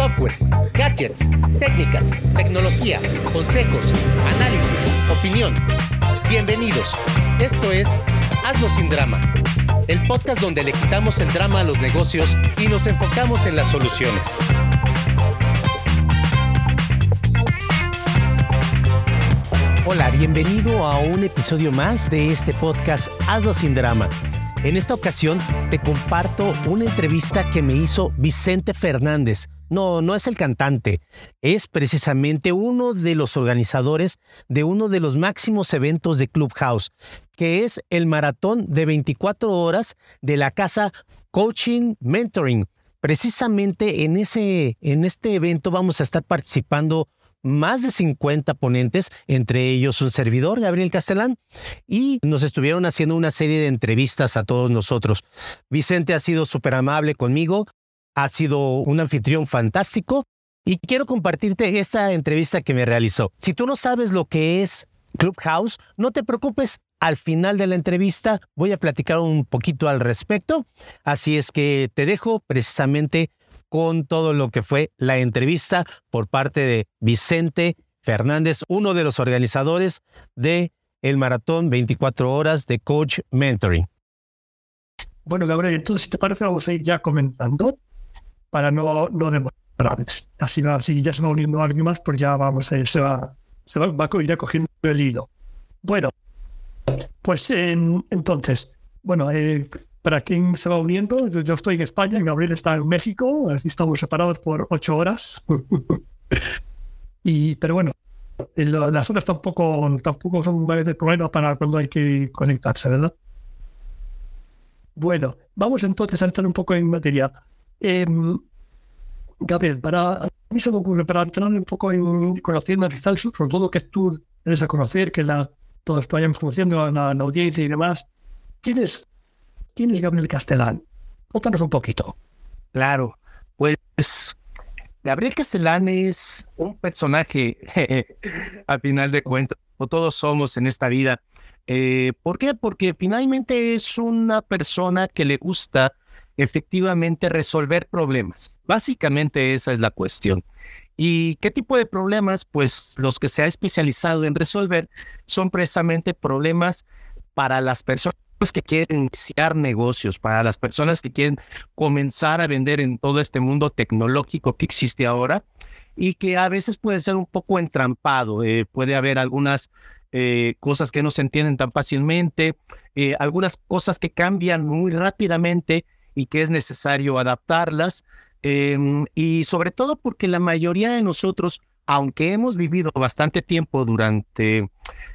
software, gadgets, técnicas, tecnología, consejos, análisis, opinión. Bienvenidos. Esto es Hazlo sin drama, el podcast donde le quitamos el drama a los negocios y nos enfocamos en las soluciones. Hola, bienvenido a un episodio más de este podcast Hazlo sin drama. En esta ocasión te comparto una entrevista que me hizo Vicente Fernández. No, no es el cantante, es precisamente uno de los organizadores de uno de los máximos eventos de Clubhouse, que es el maratón de 24 horas de la casa Coaching Mentoring. Precisamente en, ese, en este evento vamos a estar participando más de 50 ponentes, entre ellos un servidor, Gabriel Castellán, y nos estuvieron haciendo una serie de entrevistas a todos nosotros. Vicente ha sido súper amable conmigo, ha sido un anfitrión fantástico y quiero compartirte esta entrevista que me realizó. Si tú no sabes lo que es Clubhouse, no te preocupes. Al final de la entrevista voy a platicar un poquito al respecto, así es que te dejo precisamente con todo lo que fue la entrevista por parte de Vicente Fernández, uno de los organizadores de el maratón 24 horas de Coach Mentoring. Bueno, Gabriel, entonces, si te parece, vamos a ir ya comentando para no, no demostrar. Así, así ya se va uniendo alguien más, pues ya vamos a ir, se va, se va, va a ir cogiendo el hilo. Bueno, pues entonces, bueno, eh, para quien se va uniendo, yo estoy en España, Gabriel está en México, aquí estamos separados por ocho horas. y, pero bueno, las horas tampoco, tampoco son un problema para cuando hay que conectarse, ¿verdad? Bueno, vamos entonces a entrar un poco en materia. Em, Gabriel, para a mí se me ocurre, para entrar un poco en conociendo a sobre todo que tú eres a conocer, que la, todos vayamos conociendo a la, la audiencia y demás, ¿quién es ¿Quién es Gabriel Castellán? Cuéntanos un poquito. Claro, pues Gabriel Castellán es un personaje, a final de cuentas, o todos somos en esta vida. Eh, ¿Por qué? Porque finalmente es una persona que le gusta efectivamente resolver problemas. Básicamente esa es la cuestión. ¿Y qué tipo de problemas? Pues los que se ha especializado en resolver son precisamente problemas para las personas que quieren iniciar negocios, para las personas que quieren comenzar a vender en todo este mundo tecnológico que existe ahora y que a veces puede ser un poco entrampado. Eh, puede haber algunas eh, cosas que no se entienden tan fácilmente, eh, algunas cosas que cambian muy rápidamente y que es necesario adaptarlas. Em, y sobre todo porque la mayoría de nosotros, aunque hemos vivido bastante tiempo durante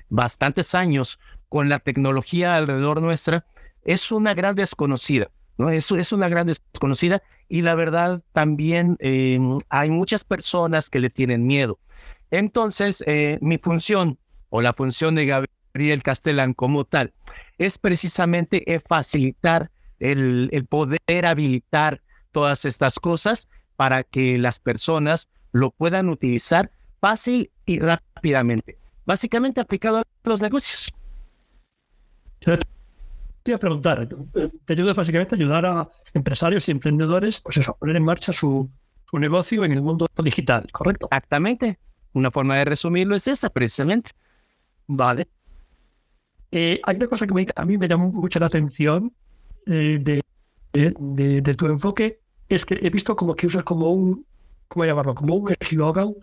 bastantes años con la tecnología alrededor nuestra, es una gran desconocida, ¿no? Es, es una gran desconocida y la verdad también eh, hay muchas personas que le tienen miedo. Entonces, eh, mi función o la función de Gabriel Castellán como tal es precisamente facilitar el, el poder habilitar todas estas cosas para que las personas lo puedan utilizar fácil y rápidamente básicamente aplicado a los negocios. Te voy a preguntar, te ayuda básicamente a ayudar a empresarios y emprendedores pues a poner en marcha su, su negocio en el mundo digital, ¿correcto? Exactamente. Una forma de resumirlo es esa, precisamente. Vale. Eh, hay una cosa que a mí me llamó mucho la atención de, de, de, tu enfoque, es que he visto como que usas como un, ¿cómo llamarlo? Como un eslogan,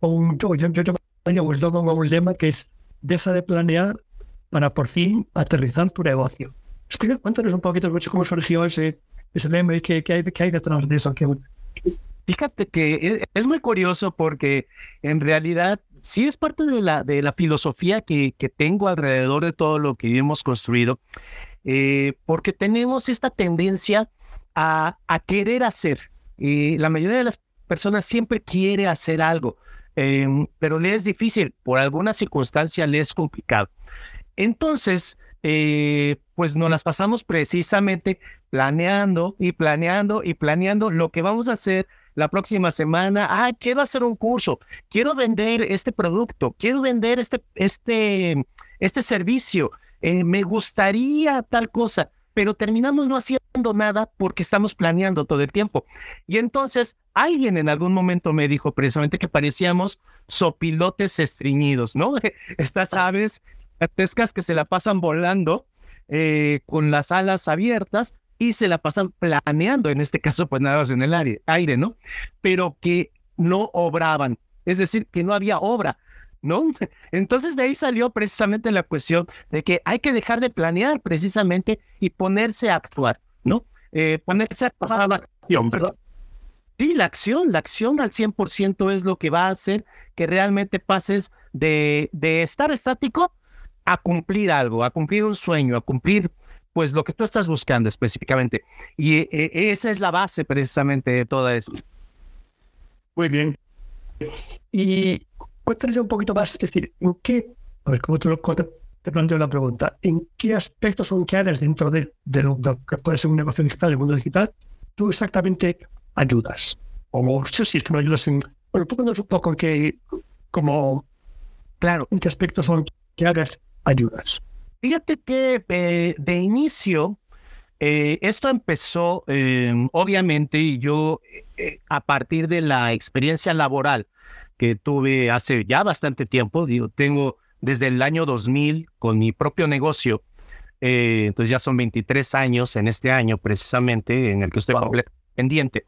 o un, yo, yo, yo, un eslogan o un lema que es deja de planear para por fin aterrizar tu negocio. Cuéntanos un poquito cómo surgió ese, ese lema y qué, hay, qué hay detrás de eso. Fíjate que es muy curioso porque en realidad sí es parte de la, de la filosofía que, que tengo alrededor de todo lo que hemos construido, eh, porque tenemos esta tendencia a, querer hacer. Y la mayoría de las personas siempre quiere hacer algo, Em, pero le es difícil, por alguna circunstancia le es complicado. Entonces, eh, pues nos las pasamos precisamente planeando y planeando y planeando lo que vamos a hacer la próxima semana. Ah, quiero hacer un curso, quiero vender este producto, quiero vender este, este, este servicio, eh, me gustaría tal cosa, pero terminamos no haciendo nada porque estamos planeando todo el tiempo. Y entonces alguien en algún momento me dijo precisamente que parecíamos sopilotes estreñidos, ¿no? Estas aves pescas que se la pasan volando eh, con las alas abiertas y se la pasan planeando, en este caso pues nada más en el aire, aire, ¿no? Pero que no obraban, es decir, que no había obra. ¿No? Entonces de ahí salió precisamente la cuestión de que hay que dejar de planear precisamente y ponerse a actuar, ¿no? Eh, ponerse a pasar la acción, ¿verdad? Sí, la acción, la acción al 100% es lo que va a hacer que realmente pases de, de estar estático a cumplir algo, a cumplir un sueño, a cumplir pues lo que tú estás buscando específicamente. Y eh, esa es la base precisamente de todo esto. Muy bien. Y cuéntanos un poquito más, es decir, ¿en qué, a ver, cómo te, lo, te planteo la pregunta, ¿en qué aspectos son que áreas dentro de, lo que puede ser un negocio digital, el mundo digital, tú exactamente ayudas? O sé si es que no ayudas en... Bueno, pónganos un poco en qué, como, claro, en qué aspectos son que áreas ayudas. Fíjate que eh, de inicio, eh, esto empezó, em, obviamente, yo eh, a partir de la experiencia laboral que tuve hace ya bastante tiempo, digo, tengo desde el año 2000 con mi propio negocio, entonces ya son 23 años en este año precisamente en el que estoy pendiente.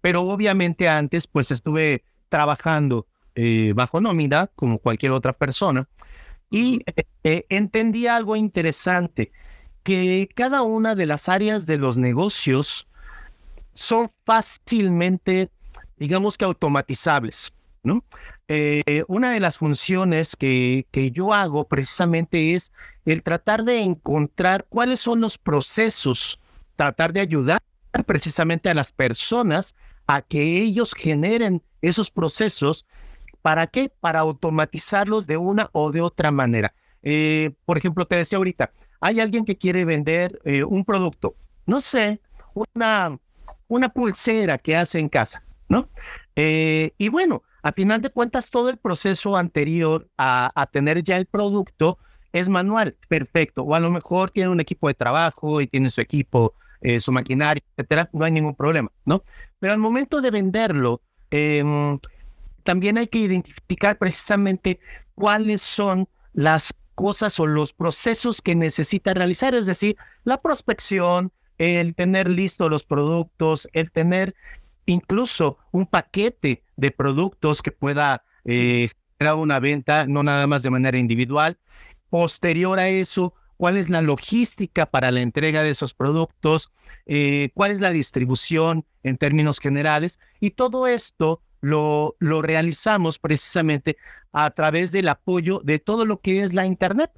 pero obviamente antes pues estuve trabajando bajo nómina como cualquier otra persona y eh, entendí algo interesante, que cada una de las áreas de los negocios son fácilmente digamos que automatizables, ¿no? Eh, una de las funciones que, que yo hago precisamente es el tratar de encontrar cuáles son los procesos, tratar de ayudar precisamente a las personas a que ellos generen esos procesos. ¿Para qué? Para automatizarlos de una o de otra manera. Eh, por ejemplo, te decía ahorita, hay alguien que quiere vender eh, un producto, no sé, una, una pulsera que hace en casa. ¿No? Eh, y bueno, a final de cuentas, todo el proceso anterior a, tener ya el producto es manual, perfecto. O a lo mejor tiene un equipo de trabajo y tiene su equipo, eh, su maquinaria, etcétera, no hay ningún problema, ¿no? Pero al momento de venderlo, em, también hay que identificar precisamente cuáles son las cosas o los procesos que necesita realizar, es decir, la prospección, el tener listos los productos, el tener incluso un paquete de productos que pueda eh, generar una venta, no nada más de manera individual. Posterior a eso, cuál es la logística para la entrega de esos productos, eh, cuál es la distribución en términos generales. Y todo esto lo, lo realizamos precisamente a través del apoyo de todo lo que es la Internet.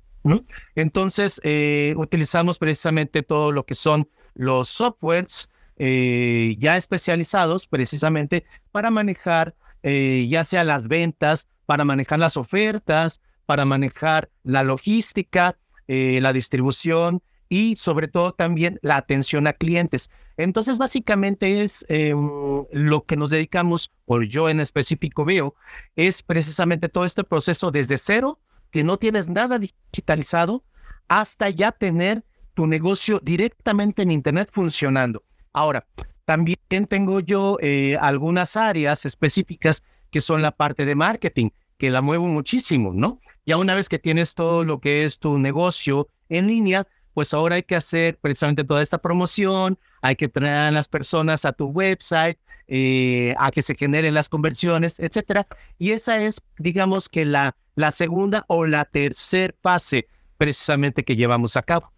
Entonces, eh, utilizamos precisamente todo lo que son los softwares, eh, ya especializados precisamente para manejar eh, ya sea las ventas, para manejar las ofertas, para manejar la logística, eh, la distribución y sobre todo también la atención a clientes. Entonces, básicamente es em, lo que nos dedicamos, o yo en específico veo, es precisamente todo este proceso desde cero, que no tienes nada digitalizado, hasta ya tener tu negocio directamente en Internet funcionando. Ahora, también tengo yo eh, algunas áreas específicas que son la parte de marketing, que la muevo muchísimo, ¿no? Ya una vez que tienes todo lo que es tu negocio en línea, pues ahora hay que hacer precisamente toda esta promoción, hay que traer a las personas a tu website, eh, a que se generen las conversiones, etcétera. Y esa es, digamos que la, la segunda o la tercera fase precisamente que llevamos a cabo.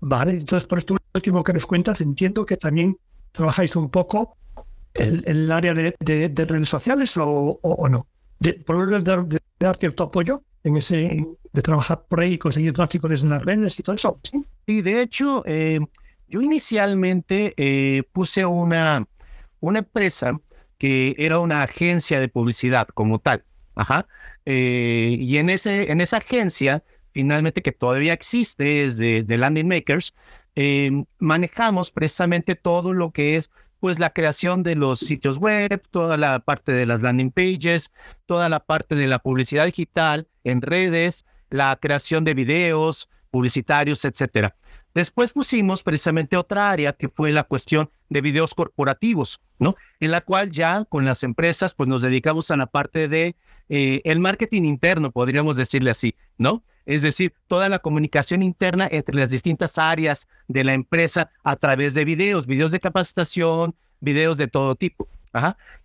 Vale, entonces por esto último que nos cuentas, entiendo que también trabajáis un poco en, el área de, redes sociales o, no. De, por dar, de, dar cierto apoyo en ese, de trabajar por ahí y conseguir tráfico desde las redes y todo eso. Sí, de hecho, eh, yo inicialmente eh, puse una, una empresa que era una agencia de publicidad como tal. Ajá. Eh, y en, ese, en esa agencia finalmente que todavía existe es de, Landing Makers, em, manejamos precisamente todo lo que es pues la creación de los sitios web, toda la parte de las landing pages, toda la parte de la publicidad digital en redes, la creación de videos publicitarios, etcétera. Después pusimos precisamente otra área que fue la cuestión de videos corporativos, ¿no? En la cual ya con las empresas pues nos dedicamos a la parte de eh, el marketing interno, podríamos decirle así, ¿no? Es decir, toda la comunicación interna entre las distintas áreas de la empresa a través de videos, videos de capacitación, videos de todo tipo.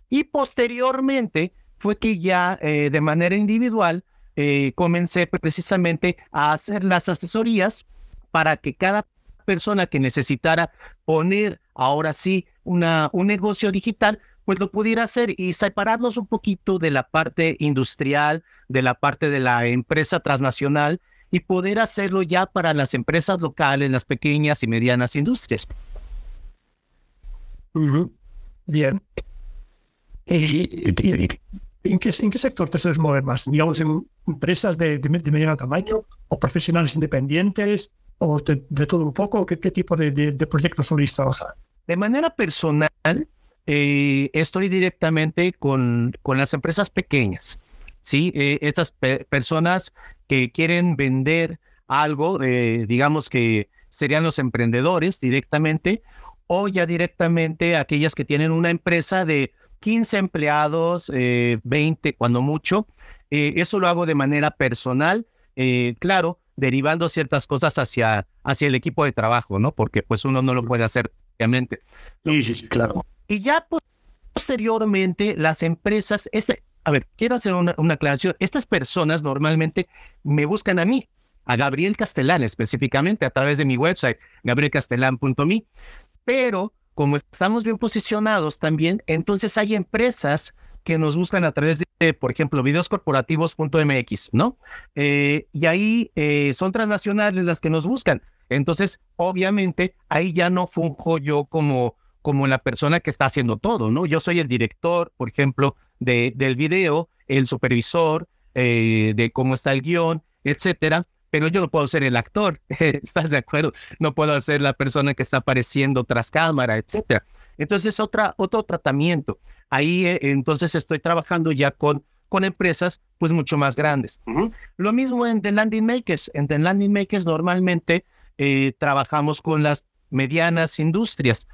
Y posteriormente fue que ya eh, de manera individual eh, comencé precisamente a hacer las asesorías para que cada persona que necesitara poner ahora sí un negocio digital, pues lo pudiera hacer y separarnos un poquito de la parte industrial, de la parte de la empresa transnacional y poder hacerlo ya para las empresas locales, las pequeñas y medianas industrias. Bien. ¿En qué, ¿En qué sector te sueles mover más? Digamos, en empresas de, de, mediano tamaño o profesionales independientes o de, todo un poco? ¿Qué, qué tipo de, de, proyectos soléis trabajar? De manera personal, eh, estoy directamente con, con las empresas pequeñas. Sí, eh, estas personas que quieren vender algo, eh, digamos que serían los emprendedores directamente, o ya directamente aquellas que tienen una empresa de 15 empleados, 20 cuando mucho. eso lo hago de manera personal. claro, derivando ciertas cosas hacia, hacia el equipo de trabajo, ¿no? Porque pues uno no lo puede hacer, obviamente. Sí, sí, claro. Y ya posteriormente las empresas, este, a ver, quiero hacer una, una aclaración. Estas personas normalmente me buscan a mí, a Gabriel Castellán específicamente, a través de mi website, gabrielcastellán.me. Pero como estamos bien posicionados también, entonces hay empresas que nos buscan a través de, por ejemplo, videoscorporativos.mx, ¿no? Eh, y ahí eh, son transnacionales las que nos buscan. Entonces, obviamente, ahí ya no funjo yo como, como la persona que está haciendo todo, ¿no? Yo soy el director, por ejemplo, de, del video, el supervisor, eh, de cómo está el guion, etcétera, pero yo no puedo ser el actor, ¿estás de acuerdo? No puedo ser la persona que está apareciendo tras cámara, etcétera. Entonces, otra, otro tratamiento. Ahí eh, entonces estoy trabajando ya con, con empresas pues mucho más grandes. Lo mismo en The Landing Makers. En The Landing Makers normalmente eh, trabajamos con las medianas industrias,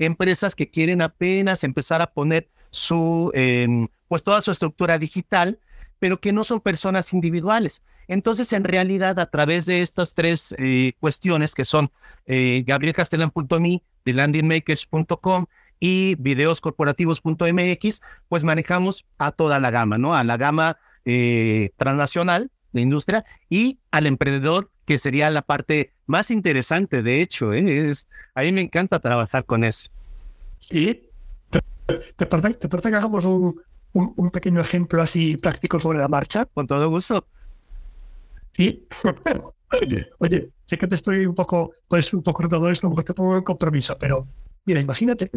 empresas que quieren apenas empezar a poner su, em, pues toda su estructura digital, pero que no son personas individuales. Entonces, en realidad, a través de estas tres eh, cuestiones que son eh, gabrielcastellan.me, thelandingmakers.com y videoscorporativos.mx, pues manejamos a toda la gama, ¿no? A la gama eh, transnacional de industria y al emprendedor, que sería la parte más interesante, de hecho, ¿eh? es, a mí me encanta trabajar con eso. Sí, te, te, te parece que hagamos un, un, pequeño ejemplo así práctico sobre la marcha. Con todo gusto. Sí, oye, sé que te estoy un poco, pues un poco retador te pongo en compromiso, pero Mira, imagínate,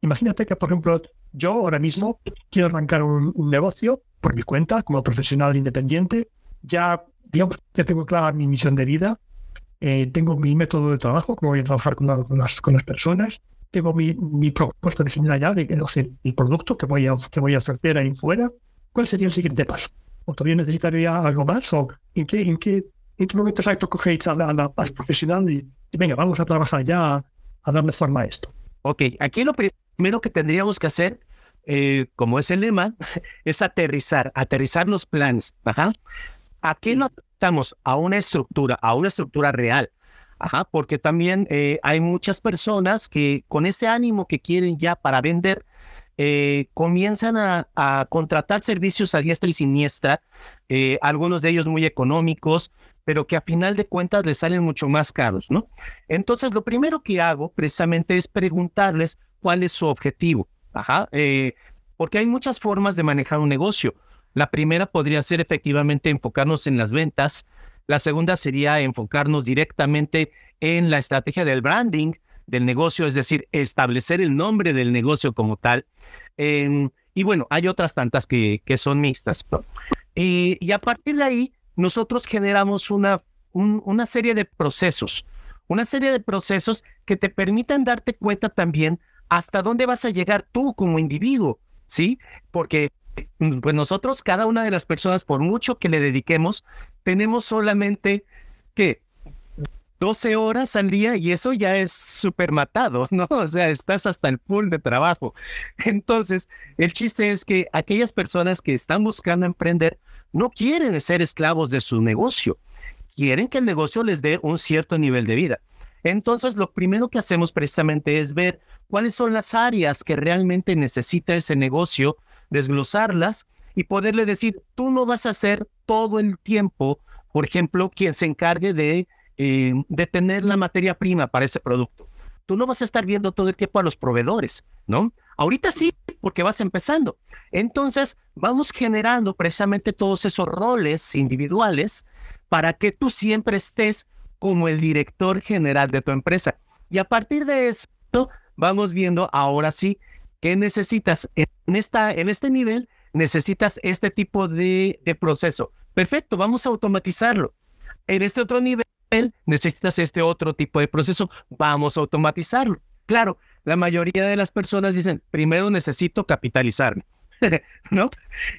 imagínate que, por ejemplo, yo ahora mismo quiero arrancar un, negocio por mi cuenta, como profesional independiente. Ya, digamos, ya tengo clara mi misión de vida. Eh, tengo mi método de trabajo, cómo voy a trabajar con, las, personas. Tengo mi, mi propuesta definida ya de no sé, el producto que voy, a, que voy a ofrecer ahí fuera. ¿Cuál sería el siguiente paso? ¿O todavía necesitaría algo más? ¿O en qué, en qué, en qué momento exacto cogéis a la, a la, profesional y, venga, vamos a trabajar ya a darle forma a esto? Ok, aquí lo primero que tendríamos que hacer, eh, como es el lema, es aterrizar, aterrizar los planes. Ajá. ¿A qué lo estamos? A una estructura, a una estructura real. Ajá, porque también eh, hay muchas personas que con ese ánimo que quieren ya para vender, eh, comienzan a, contratar servicios a diestra y siniestra, algunos de ellos muy económicos, pero que a final de cuentas les salen mucho más caros, ¿no? Entonces, lo primero que hago precisamente es preguntarles cuál es su objetivo. Ajá, eh, porque hay muchas formas de manejar un negocio. La primera podría ser efectivamente enfocarnos en las ventas. La segunda sería enfocarnos directamente en la estrategia del branding del negocio, es decir, establecer el nombre del negocio como tal. y bueno, hay otras tantas que, que son mixtas. y a partir de ahí, nosotros generamos una, una serie de procesos, una serie de procesos que te permitan darte cuenta también hasta dónde vas a llegar tú como individuo, ¿sí? Porque pues nosotros, cada una de las personas, por mucho que le dediquemos, tenemos solamente que 12 horas al día y eso ya es súper matado, ¿no? O sea, estás hasta el full de trabajo. Entonces, el chiste es que aquellas personas que están buscando emprender no quieren ser esclavos de su negocio, quieren que el negocio les dé un cierto nivel de vida. Entonces, lo primero que hacemos precisamente es ver cuáles son las áreas que realmente necesita ese negocio, desglosarlas y poderle decir, tú no vas a ser todo el tiempo, por ejemplo, quien se encargue de eh, de tener la materia prima para ese producto. Tú no vas a estar viendo todo el tiempo a los proveedores, ¿no? Ahorita sí, porque vas empezando. Entonces, vamos generando precisamente todos esos roles individuales para que tú siempre estés como el director general de tu empresa. Y a partir de esto, vamos viendo ahora sí qué necesitas en, esta, en este nivel, necesitas este tipo de, de proceso. Perfecto, vamos a automatizarlo. En este otro nivel, necesitas este otro tipo de proceso, vamos a automatizarlo. Claro, la mayoría de las personas dicen, primero necesito capitalizarme, ¿no?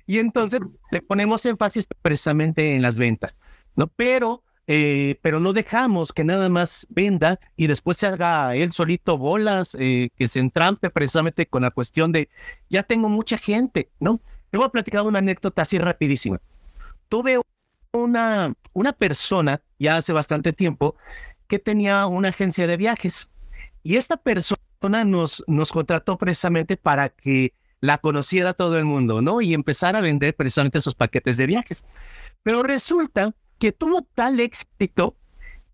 Y entonces le ponemos énfasis precisamente en las ventas, ¿no? Pero, eh, pero no dejamos que nada más venda y después se haga él solito bolas, eh, que se entrampe precisamente con la cuestión de, ya tengo mucha gente, ¿no? Le voy a platicar una anécdota así rapidísima. Tuve una, una persona ya hace bastante tiempo que tenía una agencia de viajes y esta persona nos, nos contrató precisamente para que la conociera todo el mundo, ¿no? Y empezar a vender precisamente esos paquetes de viajes. Pero resulta que tuvo tal éxito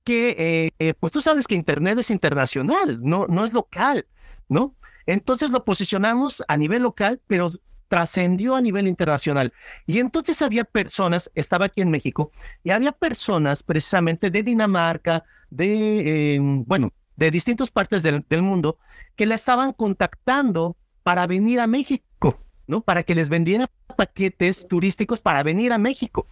que, eh, eh, pues tú sabes que Internet es internacional, no, no es local, ¿no? Entonces lo posicionamos a nivel local, pero trascendió a nivel internacional. Y entonces había personas, estaba aquí en México, y había personas precisamente de Dinamarca, de, em, bueno, de distintas partes del, mundo, que la estaban contactando para venir a México, ¿no? Para que les vendiera paquetes turísticos para venir a México.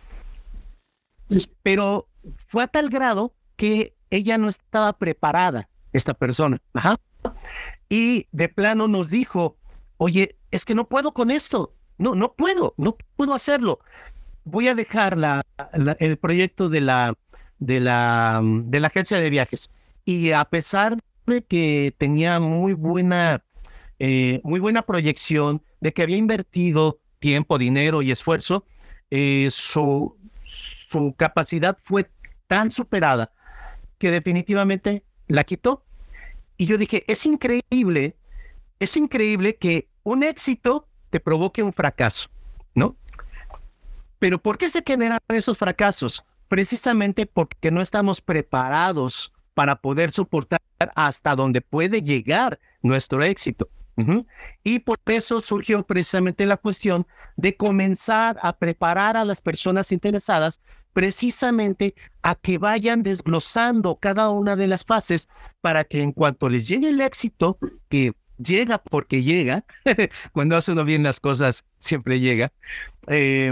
Pero fue a tal grado que ella no estaba preparada, esta persona. Y de plano nos dijo, oye, es que no puedo con esto, no, no puedo, no puedo hacerlo. Voy a dejar la, el proyecto de la, de, la, de la agencia de viajes. Y a pesar de que tenía muy buena, eh, muy buena proyección, de que había invertido tiempo, dinero y esfuerzo, eh, su, su capacidad fue tan superada que definitivamente la quitó. Y yo dije, es increíble, es increíble que un éxito te provoque un fracaso, ¿no? Pero ¿por qué se generan esos fracasos? Precisamente porque no estamos preparados para poder soportar hasta donde puede llegar nuestro éxito. Y por eso surgió precisamente la cuestión de comenzar a preparar a las personas interesadas precisamente a que vayan desglosando cada una de las fases para que en cuanto les llegue el éxito, que llega porque llega, cuando hace uno bien las cosas, siempre llega, eh,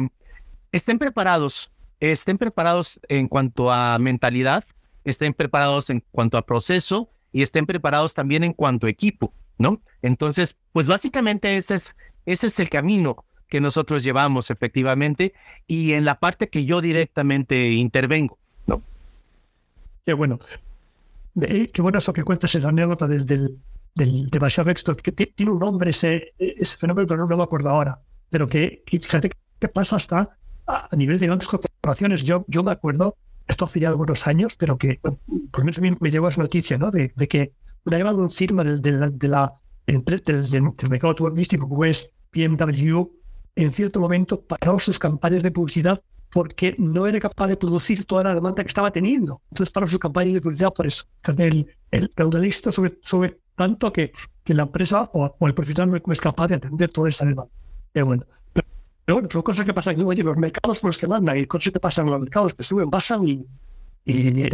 estén preparados, estén preparados en cuanto a mentalidad, estén preparados en cuanto a proceso y estén preparados también en cuanto a equipo, ¿no? Entonces, pues básicamente ese es, ese es el camino que nosotros llevamos efectivamente y en la parte que yo directamente intervengo, ¿no? Qué bueno. Qué bueno eso que cuentas esa anécdota desde el, del demasiado éxito, que tiene un nombre ese, ese fenómeno, pero no, me acuerdo ahora. Pero que, fíjate qué pasa hasta a nivel de grandes corporaciones. Yo, yo me acuerdo, esto hace ya algunos años, pero que por lo menos me, me llegó esa noticia, ¿no? De, de que una llevado un firma del, de la, de la, del, del, mercado turístico como es BMW, en cierto momento paró sus campañas de publicidad porque no era capaz de producir toda la demanda que estaba teniendo. Entonces paró su campaña de publicidad por eso. El, el, el sobre, sobre tanto que, que la empresa o, el profesional no es capaz de atender toda esa demanda. Pero bueno, pero bueno, son cosas que pasan. Oye, los mercados los que mandan y cosas que pasan en los mercados que suben, bajan y, y,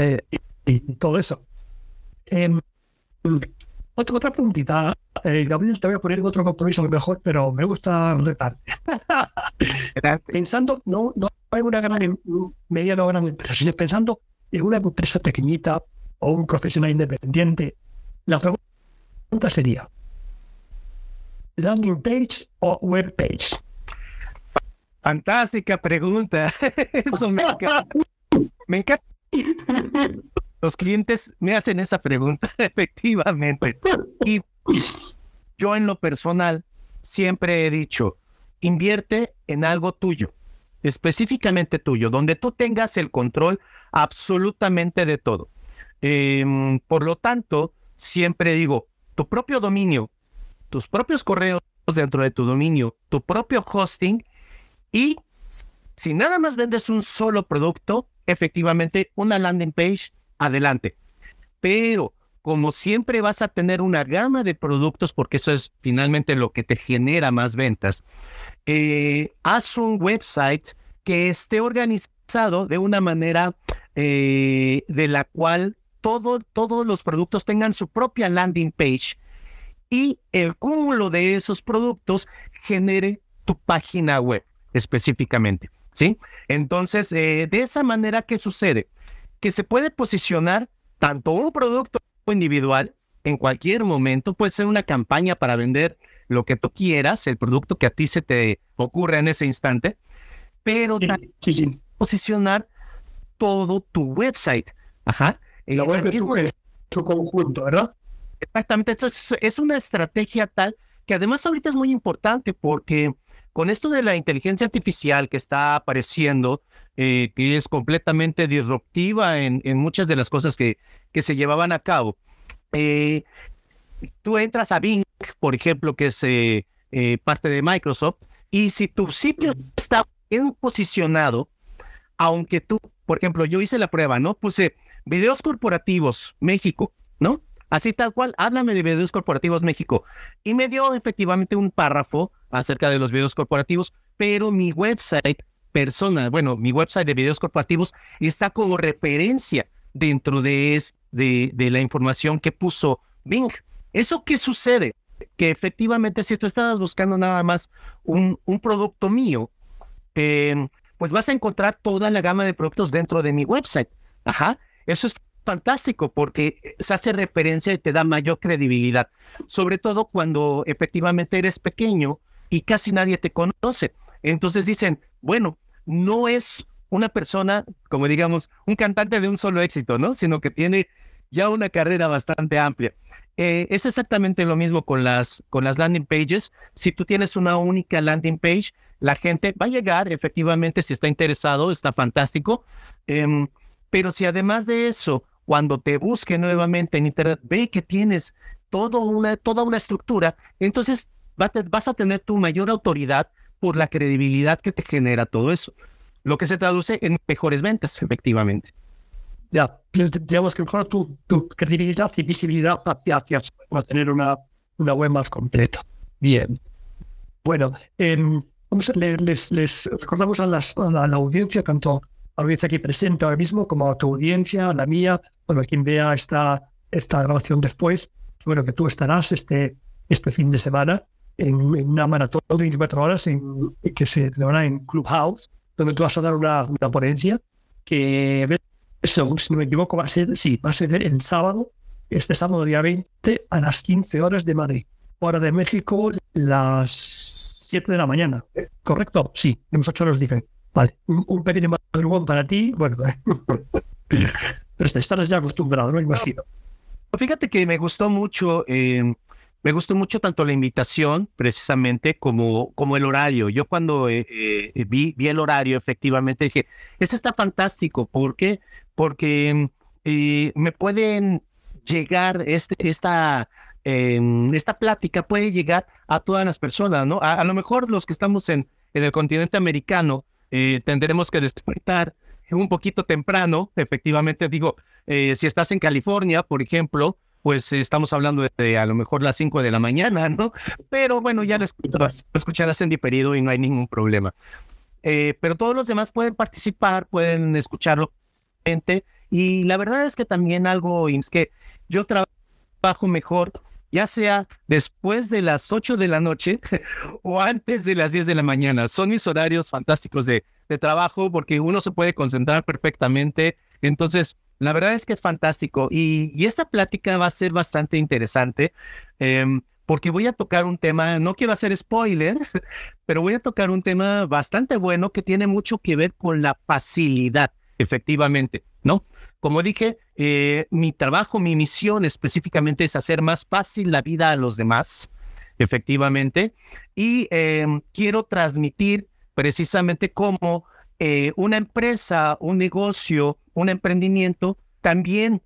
y, todo eso. Eh, otra, otra preguntita. Eh, Gabriel, te voy a poner otro compromiso mejor, pero me gusta retar. pensando, no, no hay una gran, mediana o gran empresa, sino pensando en una empresa pequeñita o un profesional independiente. La pregunta pregunta sería, ¿landing page o web page? Fantástica pregunta. Eso me encanta. Me encanta. los clientes me hacen esa pregunta, efectivamente. Y yo en lo personal siempre he dicho, invierte en algo tuyo, específicamente tuyo, donde tú tengas el control absolutamente de todo. Em, por lo tanto, siempre digo, tu propio dominio, tus propios correos dentro de tu dominio, tu propio hosting y si nada más vendes un solo producto, efectivamente una landing page, adelante. Pero como siempre vas a tener una gama de productos, porque eso es finalmente lo que te genera más ventas, eh, haz un website que esté organizado de una manera eh, de la cual todo, todos los productos tengan su propia landing page y el cúmulo de esos productos genere tu página web específicamente. ¿Sí? Entonces, eh, de esa manera, ¿qué sucede? Que se puede posicionar tanto un producto individual en cualquier momento, puede ser una campaña para vender lo que tú quieras, el producto que a ti se te ocurre en ese instante, pero sí, posicionar todo tu website. Ajá. La web es tu conjunto, ¿verdad? Exactamente, esto es, una estrategia tal que además ahorita es muy importante porque con esto de la inteligencia artificial que está apareciendo, eh, que es completamente disruptiva en, muchas de las cosas que, que se llevaban a cabo, eh, tú entras a Bing, por ejemplo, que es eh, parte de Microsoft, y si tu sitio está bien posicionado, aunque tú, por ejemplo, yo hice la prueba, ¿no? Puse videos corporativos, México, ¿no? Así tal cual, háblame de videos corporativos México. Y me dio efectivamente un párrafo acerca de los videos corporativos, pero mi website personal, bueno, mi website de videos corporativos está como referencia dentro de, de, de la información que puso Bing. ¿Eso qué sucede? Que efectivamente si tú estabas buscando nada más un, un producto mío, eh, pues vas a encontrar toda la gama de productos dentro de mi website. Ajá. Eso es fantástico porque se hace referencia y te da mayor credibilidad, sobre todo cuando efectivamente eres pequeño y casi nadie te conoce. Entonces dicen, bueno, no es una persona, como digamos, un cantante de un solo éxito, ¿no? Sino que tiene ya una carrera bastante amplia. Eh, es exactamente lo mismo con las, con las landing pages. Si tú tienes una única landing page, la gente va a llegar, efectivamente, si está interesado, está fantástico. Em, pero si además de eso cuando te busque nuevamente en Internet, ve que tienes todo una, toda una estructura, entonces vas a tener tu mayor autoridad por la credibilidad que te genera todo eso, lo que se traduce en mejores ventas, efectivamente. Ya, digamos que mejor tu, credibilidad y visibilidad hacia, para tener una, una web más completa. Bien. Bueno, em, les, les, recordamos a, las, a la audiencia, tanto audiencia aquí presente ahora mismo, como a tu audiencia, a la mía, bueno, quien vea esta, esta grabación después, bueno, que tú estarás este, este fin de semana en, una maratón de 24 horas en, que se celebrará en Clubhouse, donde tú vas a dar una, una ponencia que, eso, si no me equivoco, va a ser, sí, va a ser el sábado, este sábado día 20 a las 15 horas de Madrid. Hora de México, las 7 de la mañana. ¿Correcto? Sí, tenemos 8 horas diferentes. Vale, un, un pequeño madrugón para ti, bueno, pero estarás ya acostumbrado, no imagino. Fíjate que me gustó mucho, eh, me gustó mucho tanto la invitación, precisamente, como, como el horario. Yo cuando eh, eh, vi, vi el horario, efectivamente, dije, este está fantástico. ¿Por qué? Porque me pueden llegar este, esta, em, esta plática, puede llegar a todas las personas, ¿no? A, a lo mejor los que estamos en, en el continente americano, eh, tendremos que despertar un poquito temprano, efectivamente digo, eh, si estás en California, por ejemplo, pues estamos hablando de, a lo mejor las 5 de la mañana, ¿no? Pero bueno, ya lo escucharás, en diferido y no hay ningún problema. Eh, pero todos los demás pueden participar, pueden escucharlo. Y la verdad es que también algo es que yo trabajo mejor ya sea después de las 8 de la noche o antes de las 10 de la mañana. Son mis horarios fantásticos de, trabajo porque uno se puede concentrar perfectamente. Entonces, la verdad es que es fantástico y, esta plática va a ser bastante interesante em, porque voy a tocar un tema, no quiero hacer spoiler, pero voy a tocar un tema bastante bueno que tiene mucho que ver con la facilidad, efectivamente, ¿no? como dije, eh, mi trabajo, mi misión específicamente es hacer más fácil la vida a los demás, efectivamente, y em, quiero transmitir precisamente cómo eh, una empresa, un negocio, un emprendimiento, también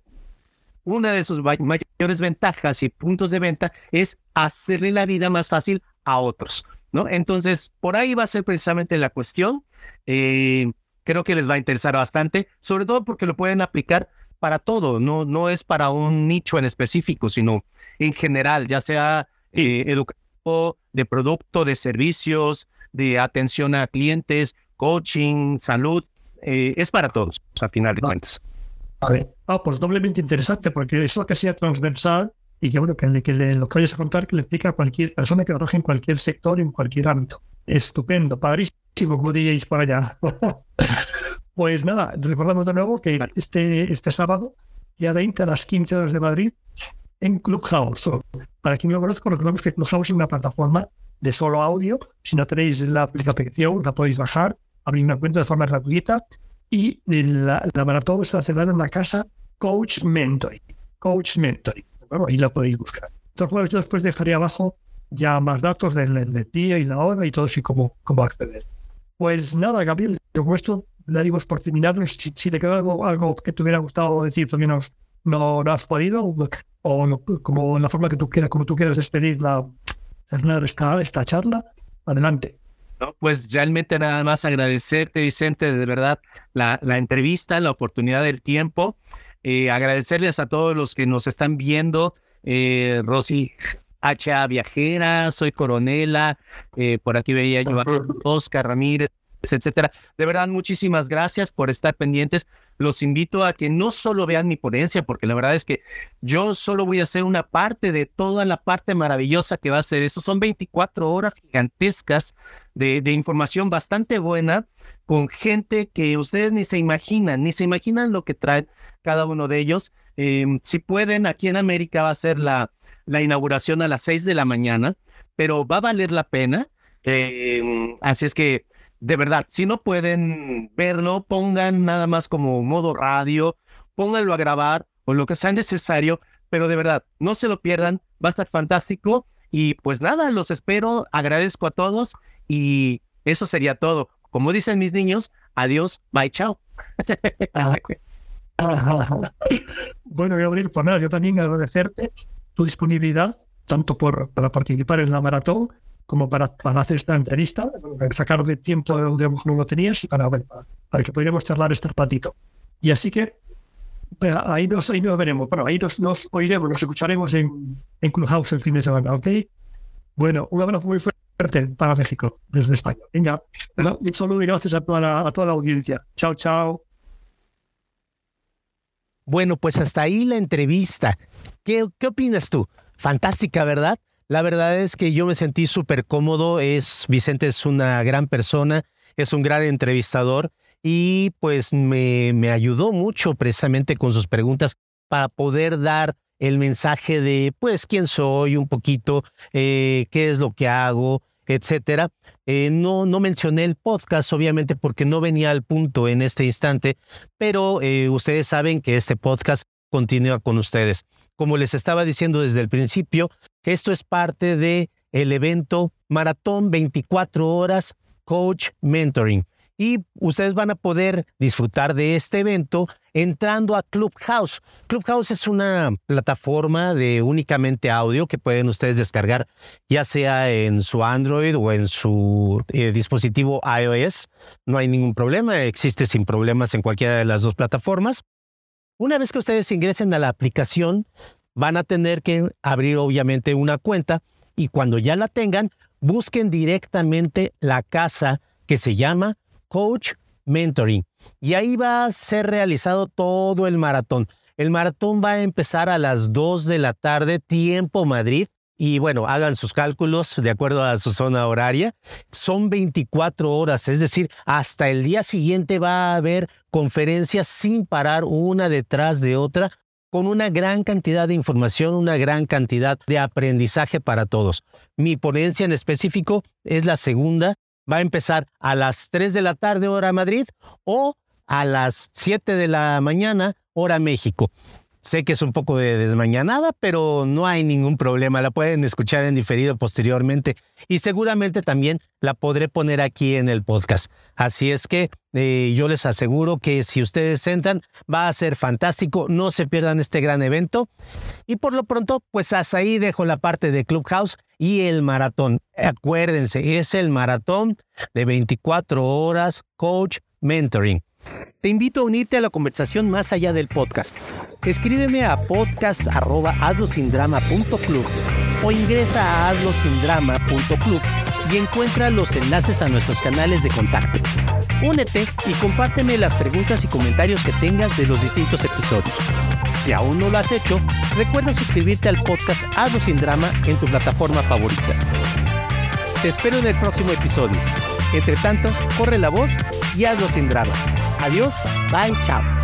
una de sus mayores ventajas y puntos de venta es hacerle la vida más fácil a otros, ¿no? Entonces, por ahí va a ser precisamente la cuestión. Eh, creo que les va a interesar bastante, sobre todo porque lo pueden aplicar para todo, no, no es para un nicho en específico, sino en general, ya sea eh, educativo, de producto, de servicios, de atención a clientes, coaching, salud, eh, es para todos, a final de cuentas. Ah, pues doblemente interesante, porque eso que sea transversal y que bueno, que, que le, lo que vayas a contar que le explica a cualquier persona que trabaje en cualquier sector, en cualquier ámbito. Estupendo, padrísimo, como diríais por allá. pues nada, recordamos de nuevo que este, este sábado, día 20 a las 15 horas de Madrid, en Clubhouse. Para quien no lo conozca, recordamos que Clubhouse es una plataforma de solo audio. Si no tenéis la aplicación, la podéis bajar, abrir una cuenta de forma gratuita y la, la maratón se hace en la casa Coach Mentoring. Coach Mentoring. Bueno, ahí la podéis buscar. Entonces, yo después dejaré abajo ya más datos del, del, día y la hora y todo así como, como acceder. Pues nada, Gabriel, con esto daríamos por terminado. Si, si, te quedó algo, algo que te hubiera gustado decir, también no, no, has podido, o como en la forma que tú quieras, como tú quieras despedir la, esta, esta charla, adelante. No, pues realmente nada más agradecerte, Vicente, de verdad, la, la entrevista, la oportunidad del tiempo. Eh, agradecerles a todos los que nos están viendo. Eh, Rosy HA Viajera, soy Coronela, eh, por aquí veía yo a Oscar Ramírez, etcétera. De verdad, muchísimas gracias por estar pendientes. Los invito a que no solo vean mi ponencia, porque la verdad es que yo solo voy a hacer una parte de toda la parte maravillosa que va a ser eso. Son 24 horas gigantescas de, información bastante buena con gente que ustedes ni se imaginan, ni se imaginan lo que traen cada uno de ellos. Em, si pueden, aquí en América va a ser la, la inauguración a las 6 de la mañana, pero va a valer la pena. Em, así es que, de verdad, si no pueden verlo, pongan nada más como modo radio, pónganlo a grabar o lo que sea necesario, pero de verdad, no se lo pierdan, va a estar fantástico. Y pues nada, los espero, agradezco a todos y eso sería todo. Como dicen mis niños, adiós, bye, chao. bueno, Gabriel, pues nada, yo también agradecerte tu disponibilidad, tanto por, para participar en la maratón como para, para hacer esta entrevista, sacar de tiempo de donde no lo tenías para, para, que pudiéramos charlar este ratito. Y así que ahí nos, ahí nos veremos. Bueno, ahí nos, nos oiremos, nos escucharemos en, en Clubhouse el fin de semana, ¿ok? Bueno, un abrazo muy fuerte para México, desde España. Venga, un saludo y gracias a toda la, a toda la audiencia. Chao, chao. Bueno, pues hasta ahí la entrevista. ¿Qué, qué opinas tú? Fantástica, ¿verdad? La verdad es que yo me sentí súper cómodo. Es, Vicente es una gran persona, es un gran entrevistador y pues me, me ayudó mucho precisamente con sus preguntas para poder dar el mensaje de pues quién soy un poquito, eh, qué es lo que hago, etcétera. Eh, no, no mencioné el podcast, obviamente, porque no venía al punto en este instante, pero eh, ustedes saben que este podcast continúa con ustedes. Como les estaba diciendo desde el principio, esto es parte de el evento Maratón 24 Horas Coach Mentoring y ustedes van a poder disfrutar de este evento entrando a Clubhouse. Clubhouse es una plataforma de únicamente audio que pueden ustedes descargar ya sea en su Android o en su eh, dispositivo iOS. No hay ningún problema, existe sin problemas en cualquiera de las dos plataformas. Una vez que ustedes ingresen a la aplicación, van a tener que abrir obviamente una cuenta y cuando ya la tengan, busquen directamente la casa que se llama Coach Mentoring. Y ahí va a ser realizado todo el maratón. El maratón va a empezar a las 2 de la tarde, tiempo Madrid. Y bueno, hagan sus cálculos de acuerdo a su zona horaria. Son 24 horas, es decir, hasta el día siguiente va a haber conferencias sin parar una detrás de otra con una gran cantidad de información, una gran cantidad de aprendizaje para todos. Mi ponencia en específico es la segunda va a empezar a las 3 de la tarde hora Madrid o a las 7 de la mañana hora México. Sé que es un poco de desmañanada, pero no hay ningún problema. La pueden escuchar en diferido posteriormente y seguramente también la podré poner aquí en el podcast. Así es que eh, yo les aseguro que si ustedes entran va a ser fantástico. No se pierdan este gran evento. Y por lo pronto, pues hasta ahí dejo la parte de Clubhouse y el maratón. Acuérdense, es el maratón de 24 horas coach mentoring. Te invito a unirte a la conversación más allá del podcast. Escríbeme a podcast.hazlosindrama.club o ingresa a hazlosindrama.club y encuentra los enlaces a nuestros canales de contacto. Únete y compárteme las preguntas y comentarios que tengas de los distintos episodios. Si aún no lo has hecho, recuerda suscribirte al podcast Hazlo sin drama en tu plataforma favorita. Te espero en el próximo episodio. Entre tanto, corre la voz y hazlo sin drama. Adiós, bye, chao.